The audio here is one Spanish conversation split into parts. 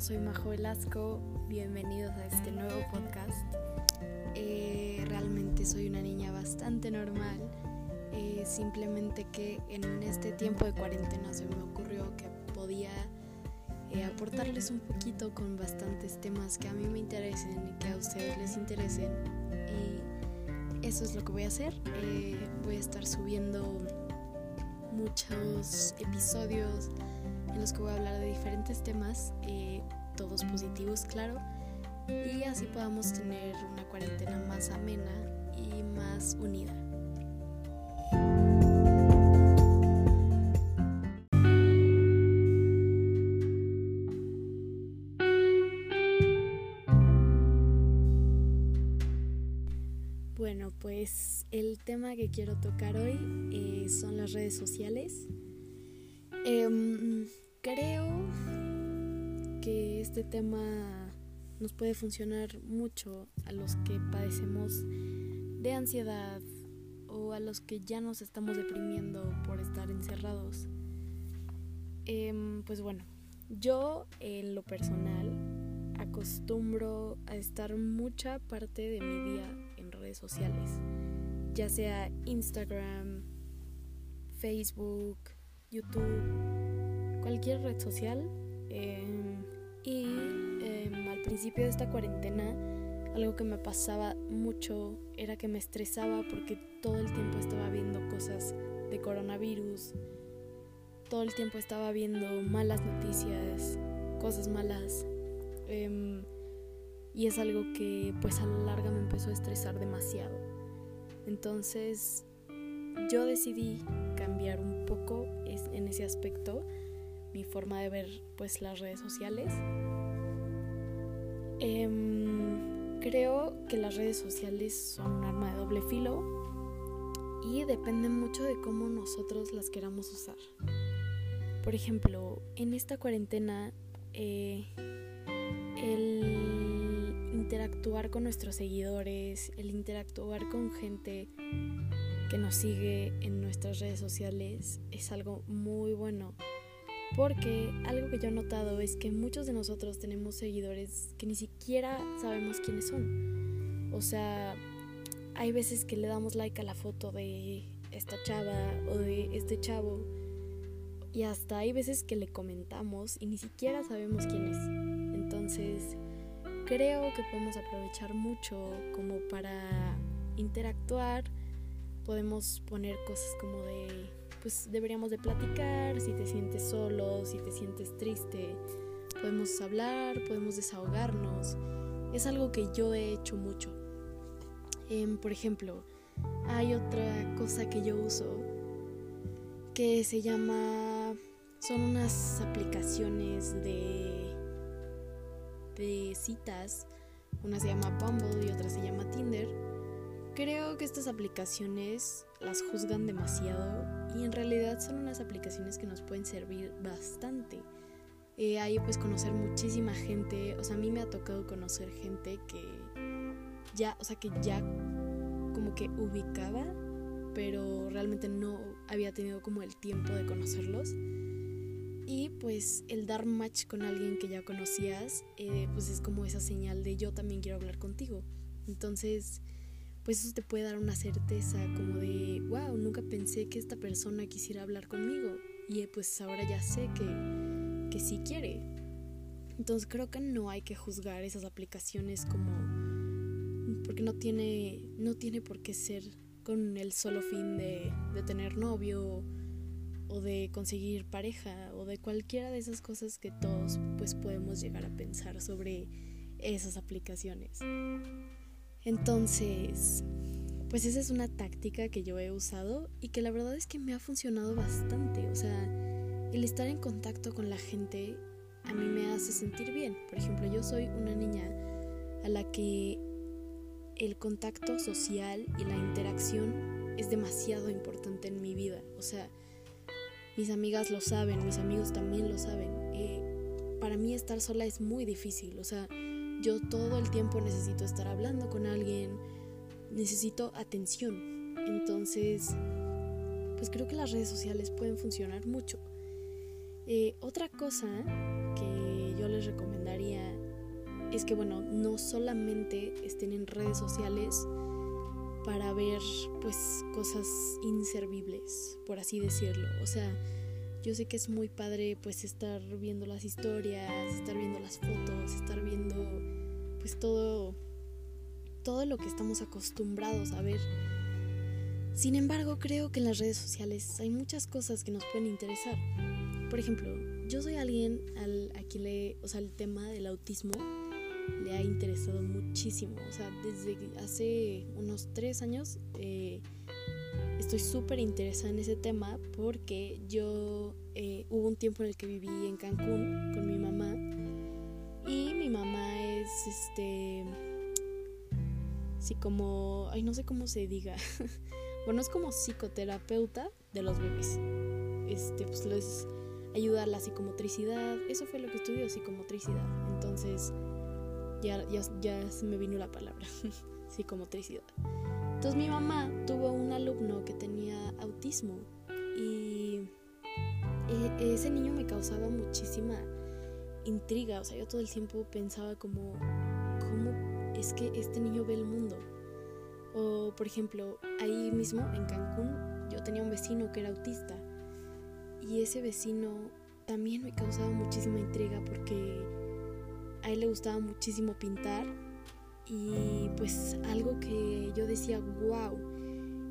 soy Majo Velasco, bienvenidos a este nuevo podcast. Eh, realmente soy una niña bastante normal, eh, simplemente que en este tiempo de cuarentena se me ocurrió que podía eh, aportarles un poquito con bastantes temas que a mí me interesen y que a ustedes les interesen. Y eso es lo que voy a hacer. voy a estar subiendo muchos episodios en los que voy a hablar de diferentes temas, eh, todos positivos, claro, y así podamos tener una cuarentena más amena y más unida. Bueno, pues el tema que quiero tocar hoy eh, son las redes sociales. Em, creo que este tema nos puede funcionar mucho a los que padecemos de ansiedad o a los que ya nos estamos deprimiendo por estar encerrados. Em, pues bueno, yo en lo personal acostumbro a estar mucha parte de mi día en redes sociales, ya sea Instagram, Facebook, YouTube, cualquier red social. Em, y em, al principio de esta cuarentena, algo que me pasaba mucho era que me estresaba porque todo el tiempo estaba viendo cosas de coronavirus, todo el tiempo estaba viendo malas noticias, cosas malas. Em, y es algo que pues a la larga me empezó a estresar demasiado. Entonces yo decidí un poco en ese aspecto mi forma de ver pues las redes sociales. Em, creo que las redes sociales son un arma de doble filo y depende mucho de cómo nosotros las queramos usar. Por ejemplo, en esta cuarentena eh, el interactuar con nuestros seguidores, el interactuar con gente que nos sigue en nuestras redes sociales es algo muy bueno. Porque algo que yo he notado es que muchos de nosotros tenemos seguidores que ni siquiera sabemos quiénes son. O sea, hay veces que le damos like a la foto de esta chava o de este chavo. Y hasta hay veces que le comentamos y ni siquiera sabemos quién es. Entonces, creo que podemos aprovechar mucho como para interactuar podemos poner cosas como de, pues deberíamos de platicar, si te sientes solo, si te sientes triste, podemos hablar, podemos desahogarnos. Es algo que yo he hecho mucho. Em, por ejemplo, hay otra cosa que yo uso que se llama, son unas aplicaciones de, de citas. Una se llama Bumble y otra se llama Tinder Creo que estas aplicaciones las juzgan demasiado y en realidad son unas aplicaciones que nos pueden servir bastante. Eh, ahí pues conocer muchísima gente, o sea, a mí me ha tocado conocer gente que ya, o sea, que ya como que ubicaba, pero realmente no había tenido como el tiempo de conocerlos. Y pues el dar match con alguien que ya conocías, eh, pues es como esa señal de yo también quiero hablar contigo. Entonces, pues eso te puede dar una certeza como de, wow, nunca pensé que esta persona quisiera hablar conmigo y eh, pues ahora ya sé que, que sí quiere. Entonces creo que no hay que juzgar esas aplicaciones como porque no tiene no tiene por qué ser con el solo fin de, de tener novio o de conseguir pareja o de cualquiera de esas cosas que todos pues podemos llegar a pensar sobre esas aplicaciones. Entonces, pues esa es una táctica que yo he usado y que la verdad es que me ha funcionado bastante. O sea, el estar en contacto con la gente a mí me hace sentir bien. Por ejemplo, yo soy una niña a la que el contacto social y la interacción es demasiado importante en mi vida. O sea, mis amigas lo saben, mis amigos también lo saben. Eh, para mí estar sola es muy difícil. O sea, yo todo el tiempo necesito estar hablando con alguien, necesito atención. Entonces, pues creo que las redes sociales pueden funcionar mucho. Eh, otra cosa que yo les recomendaría es que, bueno, no solamente estén en redes sociales para ver, pues, cosas inservibles, por así decirlo. O sea, yo sé que es muy padre, pues, estar viendo las historias, estar viendo las fotos, estar viendo, pues, todo, todo lo que estamos acostumbrados a ver. Sin embargo, creo que en las redes sociales hay muchas cosas que nos pueden interesar. Por ejemplo, yo soy alguien al, a quien le, o sea, el tema del autismo le ha interesado muchísimo. O sea, desde hace unos tres años eh, estoy súper interesada en ese tema porque yo eh, hubo un tiempo en el que viví en Cancún con mi mamá y mi mamá es este sí como ay no sé cómo se diga bueno es como psicoterapeuta de los bebés este pues les ayuda a la psicomotricidad eso fue lo que estudió psicomotricidad entonces ya, ya, ya se me vino la palabra, psicomotricidad. Entonces mi mamá tuvo un alumno que tenía autismo y e, ese niño me causaba muchísima intriga, o sea, yo todo el tiempo pensaba como, ¿cómo es que este niño ve el mundo? O, por ejemplo, ahí mismo en Cancún yo tenía un vecino que era autista y ese vecino también me causaba muchísima intriga porque a él le gustaba muchísimo pintar y pues algo que yo decía, wow,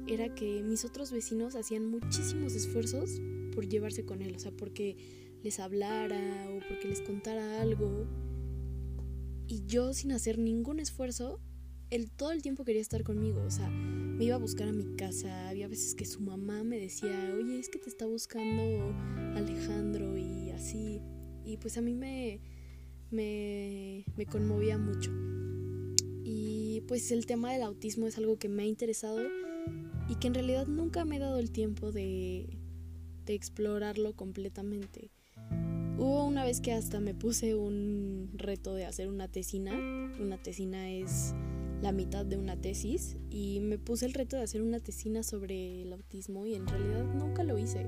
era que mis otros vecinos hacían muchísimos esfuerzos por llevarse con él, o sea, porque les hablara o porque les contara algo. Y yo sin hacer ningún esfuerzo, él todo el tiempo quería estar conmigo, o sea, me iba a buscar a mi casa, había veces que su mamá me decía, oye, es que te está buscando Alejandro y así. Y pues a mí me, me, me conmovía mucho. Pues el tema del autismo es algo que me ha interesado y que en realidad nunca me he dado el tiempo de, de explorarlo completamente. Hubo una vez que hasta me puse un reto de hacer una tesina. Una tesina es la mitad de una tesis y me puse el reto de hacer una tesina sobre el autismo y en realidad nunca lo hice.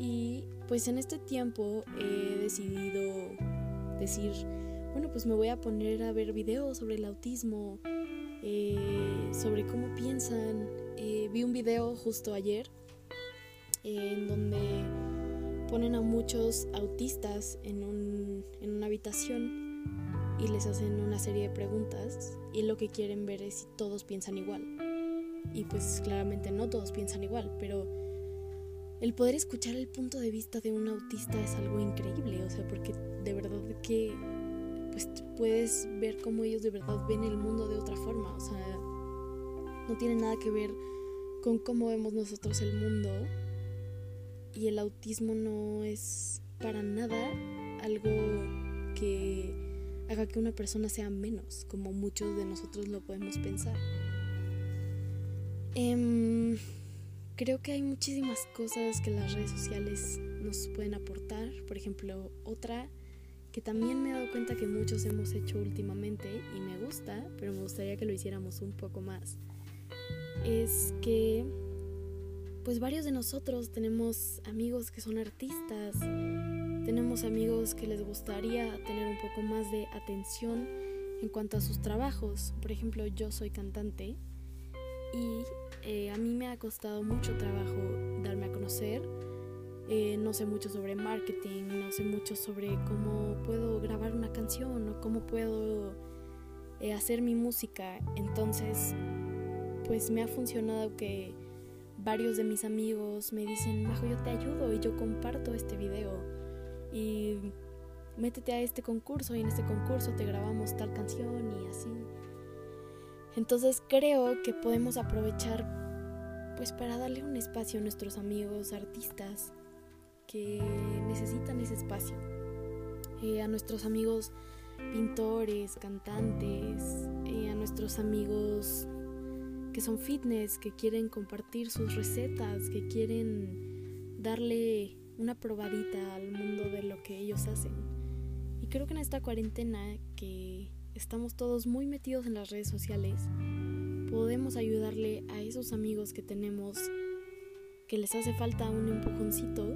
Y pues en este tiempo he decidido decir, bueno, pues me voy a poner a ver videos sobre el autismo, eh, sobre cómo piensan. Eh, vi un video justo ayer eh, en donde ponen a muchos autistas en, un, en una habitación y les hacen una serie de preguntas y lo que quieren ver es si todos piensan igual. Y pues claramente no todos piensan igual, pero el poder escuchar el punto de vista de un autista es algo increíble, o sea, porque de verdad que pues puedes ver cómo ellos de verdad ven el mundo de otra forma, o sea, no tiene nada que ver con cómo vemos nosotros el mundo y el autismo no es para nada algo que haga que una persona sea menos, como muchos de nosotros lo podemos pensar. Eh, Creo que hay muchísimas cosas que las redes sociales nos pueden aportar. Por ejemplo, otra que también me he dado cuenta que muchos hemos hecho últimamente y me gusta, pero me gustaría que lo hiciéramos un poco más, es que pues varios de nosotros tenemos amigos que son artistas, tenemos amigos que les gustaría tener un poco más de atención en cuanto a sus trabajos. Por ejemplo, yo soy cantante y eh, a mí me ha costado mucho trabajo darme a conocer. Eh, no sé mucho sobre marketing, no sé mucho sobre cómo puedo grabar una canción o cómo puedo eh, hacer mi música. Entonces, pues me ha funcionado que varios de mis amigos me dicen, Majo, yo te ayudo y yo comparto este video. Y métete a este concurso y en este concurso te grabamos tal canción y así. Entonces creo que podemos aprovechar pues para darle un espacio a nuestros amigos artistas que necesitan ese espacio. Eh, a nuestros amigos pintores, cantantes, eh, a nuestros amigos que son fitness, que quieren compartir sus recetas, que quieren darle una probadita al mundo de lo que ellos hacen. Y creo que en esta cuarentena que estamos todos muy metidos en las redes sociales, podemos ayudarle a esos amigos que tenemos que les hace falta un empujoncito,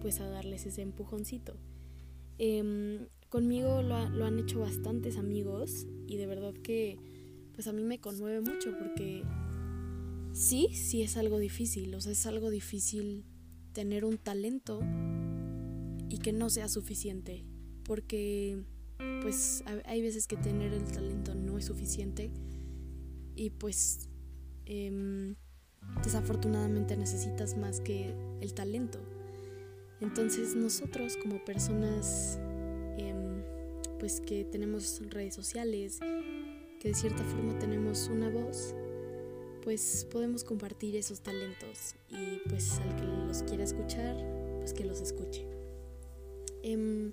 pues a darles ese empujoncito. Em, conmigo lo, han hecho bastantes amigos y de verdad que pues a mí me conmueve mucho porque sí, sí es algo difícil, o sea, es algo difícil tener un talento y que no sea suficiente, porque pues hay veces que tener el talento no es suficiente y pues em, desafortunadamente necesitas más que el talento. Entonces nosotros como personas em, pues que tenemos redes sociales, que de cierta forma tenemos una voz, pues podemos compartir esos talentos y pues al que los quiera escuchar, pues que los escuche. Em,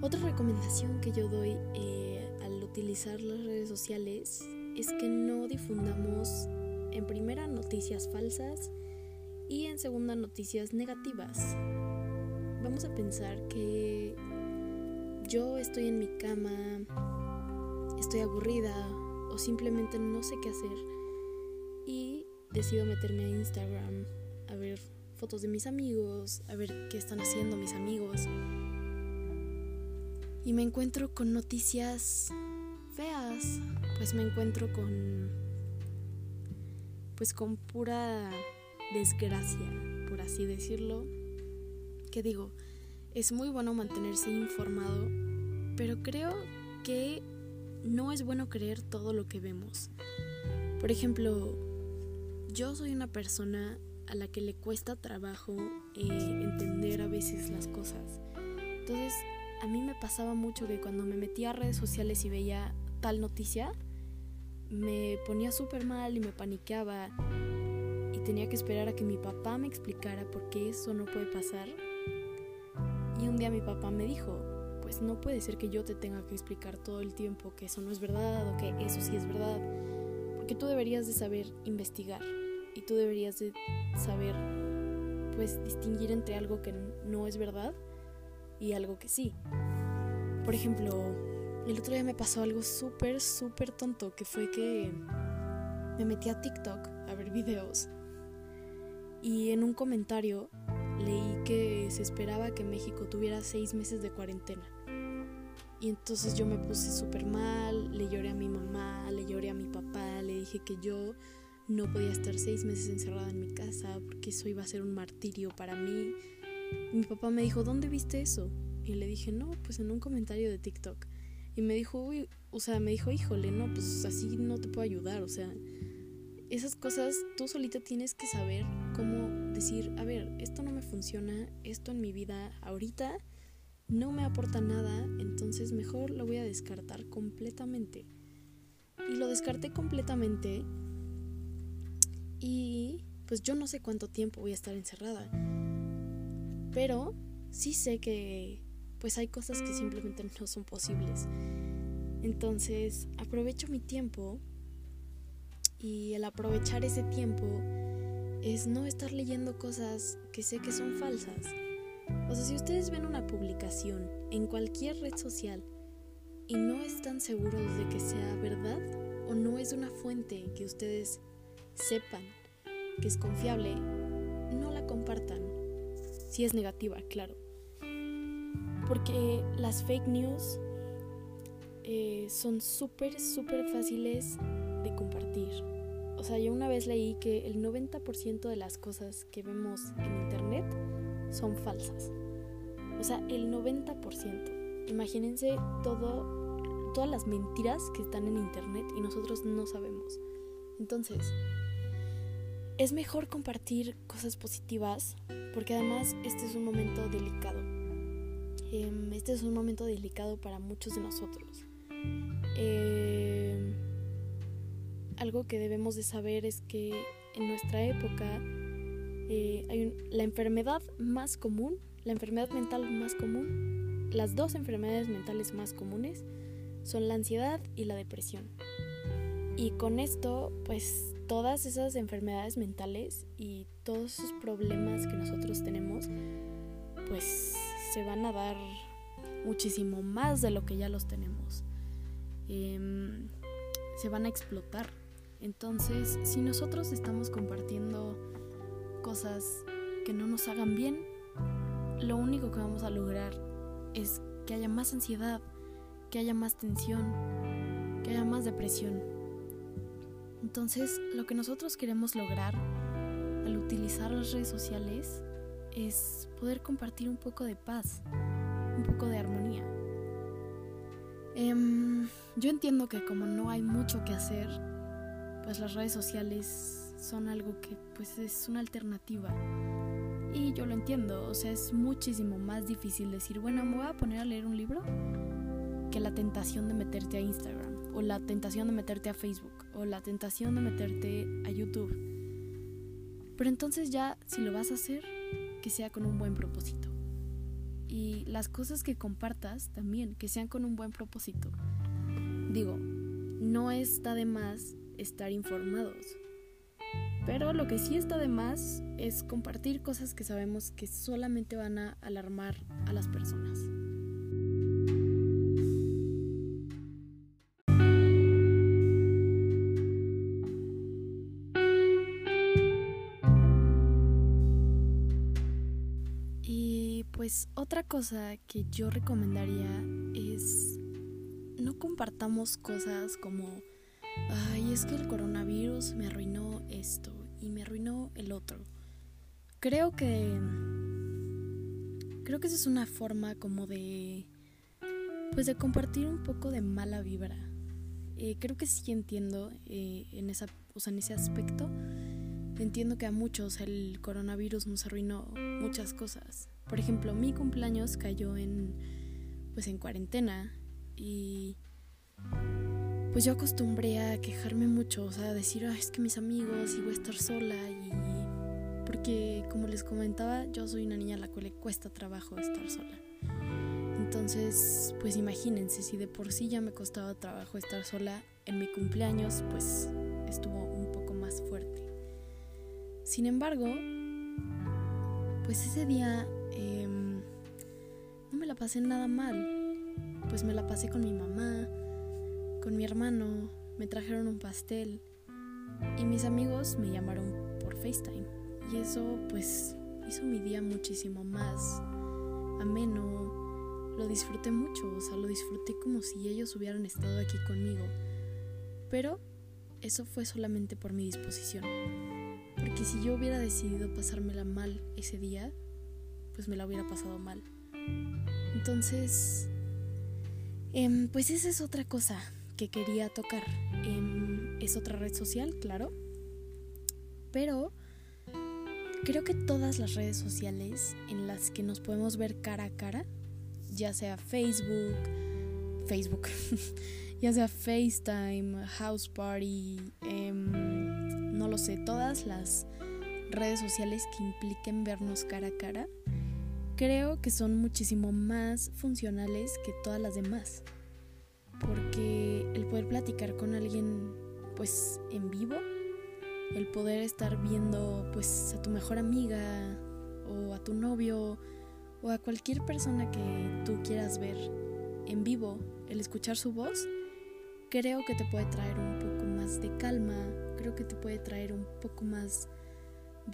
otra recomendación que yo doy eh, al utilizar las redes sociales es que no difundamos en primera noticias falsas y en segunda noticias negativas. Vamos a pensar que yo estoy en mi cama, estoy aburrida o simplemente no sé qué hacer y decido meterme a Instagram a ver fotos de mis amigos, a ver qué están haciendo mis amigos. Y me encuentro con noticias feas, pues me encuentro con pues con pura desgracia, por así decirlo. Que digo, es muy bueno mantenerse informado, pero creo que no es bueno creer todo lo que vemos. Por ejemplo, yo soy una persona a la que le cuesta trabajo eh, entender a veces las cosas. Entonces, a mí me pasaba mucho que cuando me metía a redes sociales y veía tal noticia, me ponía súper mal y me paniqueaba y tenía que esperar a que mi papá me explicara por qué eso no puede pasar. Y un día mi papá me dijo, pues no puede ser que yo te tenga que explicar todo el tiempo que eso no es verdad o que eso sí es verdad, porque tú deberías de saber investigar y tú deberías de saber pues distinguir entre algo que no es verdad y algo que sí. Por ejemplo, el otro día me pasó algo súper, súper tonto, que fue que me metí a TikTok a ver videos y en un comentario leí que se esperaba que México tuviera seis meses de cuarentena. Y entonces yo me puse súper mal, le lloré a mi mamá, le lloré a mi papá, le dije que yo no podía estar seis meses encerrada en mi casa porque eso iba a ser un martirio para mí mi papá me dijo, ¿dónde viste eso? Y le dije, no, pues en un comentario de TikTok. Y me dijo, uy, o sea, me dijo, híjole, no, pues así no te puedo ayudar. O sea, esas cosas tú solita tienes que saber cómo decir, a ver, esto no me funciona, esto en mi vida ahorita no me aporta nada, entonces mejor lo voy a descartar completamente. Y lo descarté completamente y pues yo no sé cuánto tiempo voy a estar encerrada. Pero sí sé que pues hay cosas que simplemente no son posibles. Entonces aprovecho mi tiempo y el aprovechar ese tiempo es no estar leyendo cosas que sé que son falsas. O sea, si ustedes ven una publicación en cualquier red social y no están seguros de que sea verdad o no es una fuente que ustedes sepan que es confiable, no la compartan si es negativa, claro. Porque las fake news eh, son súper, súper fáciles de compartir. Sea, yo una vez leí que el 90% de las cosas que vemos en internet son falsas. O sea, el 90%. Imagínense todo, todas las mentiras que están en internet y nosotros no sabemos. Entonces, es mejor compartir cosas positivas porque además este es un momento delicado. Em, este es un momento delicado para muchos de nosotros. Em, algo que debemos de saber es que en nuestra época eh, la enfermedad más común, la enfermedad mental más común, las dos enfermedades mentales más comunes son la ansiedad y la depresión. Y con esto, pues todas esas enfermedades mentales y todos esos problemas que nosotros tenemos, pues se van a dar muchísimo más de lo que ya los tenemos. Em, se van a explotar. Entonces, si nosotros estamos compartiendo cosas que no nos hagan bien, lo único que vamos a lograr es que haya más ansiedad, que haya más tensión, que haya más depresión. Entonces, lo que nosotros queremos lograr al utilizar las redes sociales es poder compartir un poco de paz, un poco de armonía. Em, yo entiendo que como no hay mucho que hacer, pues las redes sociales son algo que pues es una alternativa. Y yo lo entiendo, o sea, es muchísimo más difícil decir, bueno, me voy a poner a leer un libro que la tentación de meterte a Instagram, o la tentación de meterte a Facebook, o la tentación de meterte a YouTube. Pero entonces ya, si lo vas a hacer, que sea con un buen propósito. Y las cosas que compartas también, que sean con un buen propósito. Digo, no está de más estar informados. Pero lo que sí está de más es compartir cosas que sabemos que solamente van a alarmar a las personas. Y pues otra cosa que yo recomendaría es no compartamos cosas como ay, es que el coronavirus me arruinó esto y me arruinó el otro. Creo que... Creo que esa es una forma como de... Pues de compartir un poco de mala vibra. Eh, creo que sí entiendo eh, en, esa, o sea, en ese aspecto. Entiendo que a muchos el coronavirus nos arruinó muchas cosas. Por ejemplo, mi cumpleaños cayó en pues en cuarentena y pues yo acostumbré a quejarme mucho, o sea, a decir, es que mis amigos y voy a estar sola y porque como les comentaba, yo soy una niña a la cual le cuesta trabajo estar sola. Entonces, pues imagínense, si de por sí ya me costaba trabajo estar sola, en mi cumpleaños pues estuvo un poco más fuerte. Sin embargo, pues ese día em, no me la pasé nada mal. Pues me la pasé con mi mamá, con mi hermano, me trajeron un pastel y mis amigos me llamaron por FaceTime. Y eso pues hizo mi día muchísimo más ameno. Lo disfruté mucho, o sea, lo disfruté como si ellos hubieran estado aquí conmigo. Pero eso fue solamente por mi disposición. Porque si yo hubiera decidido pasármela mal ese día, pues me la hubiera pasado mal. Entonces, em, pues esa es otra cosa que quería tocar. Em, es otra red social, claro. Pero creo que todas las redes sociales en las que nos podemos ver cara a cara, ya sea Facebook, Facebook, ya sea FaceTime, House Party, em, no lo sé, todas las redes sociales que impliquen vernos cara a cara, creo que son muchísimo más funcionales que todas las demás porque poder platicar con alguien pues en vivo, el poder estar viendo pues a tu mejor amiga o a tu novio o a cualquier persona que tú quieras ver en vivo, el escuchar su voz, creo que te puede traer un poco más de calma, creo que te puede traer un poco más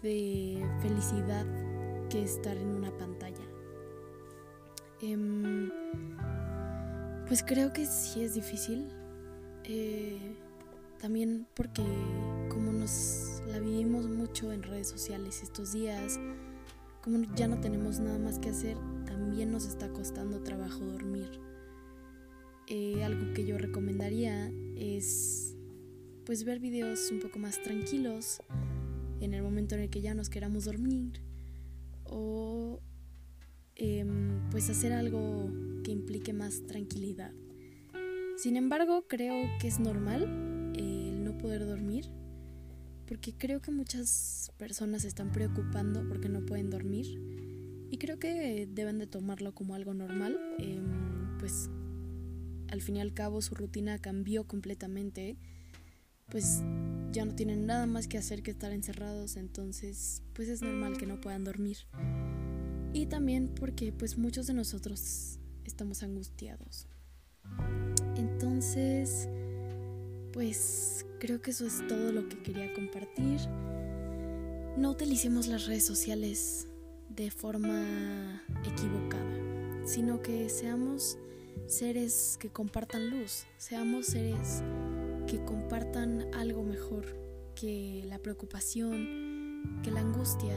de felicidad que estar en una pantalla. Em, pues creo que sí es difícil. Eh, también porque como nos la vivimos mucho en redes sociales estos días, como ya no tenemos nada más que hacer, también nos está costando trabajo dormir. Eh, algo que yo recomendaría es pues ver videos un poco más tranquilos en el momento en el que ya nos queramos dormir o Em, pues hacer algo que implique más tranquilidad. Sin embargo, creo que es normal el no poder dormir, porque creo que muchas personas están preocupando porque no pueden dormir y creo que deben de tomarlo como algo normal, em, pues al fin y al cabo su rutina cambió completamente, pues ya no tienen nada más que hacer que estar encerrados, entonces pues es normal que no puedan dormir y también porque pues muchos de nosotros estamos angustiados. Entonces, pues creo que eso es todo lo que quería compartir. No utilicemos las redes sociales de forma equivocada. sino que seamos seres que compartan luz, seamos seres que compartan algo mejor que la preocupación, que la angustia,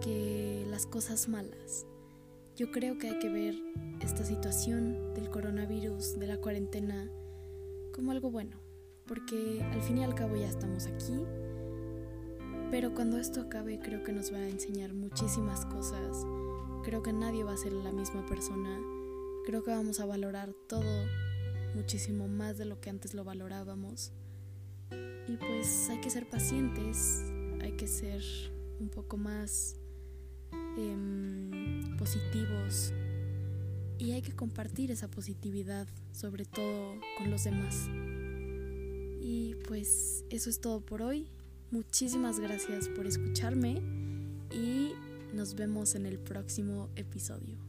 que las cosas malas. Yo creo que hay que ver esta situación del coronavirus, de la cuarentena, como algo bueno, porque al fin y al cabo ya estamos aquí, pero cuando esto acabe creo que nos va a enseñar muchísimas cosas, creo que nadie va a ser la misma persona, creo que vamos a valorar todo muchísimo más de lo que antes lo valorábamos. Y pues hay que ser pacientes, hay que ser un poco más em, positivos y hay que compartir esa positividad, sobre todo con los demás. Y pues eso es todo por hoy. Muchísimas gracias por escucharme y nos vemos en el próximo episodio.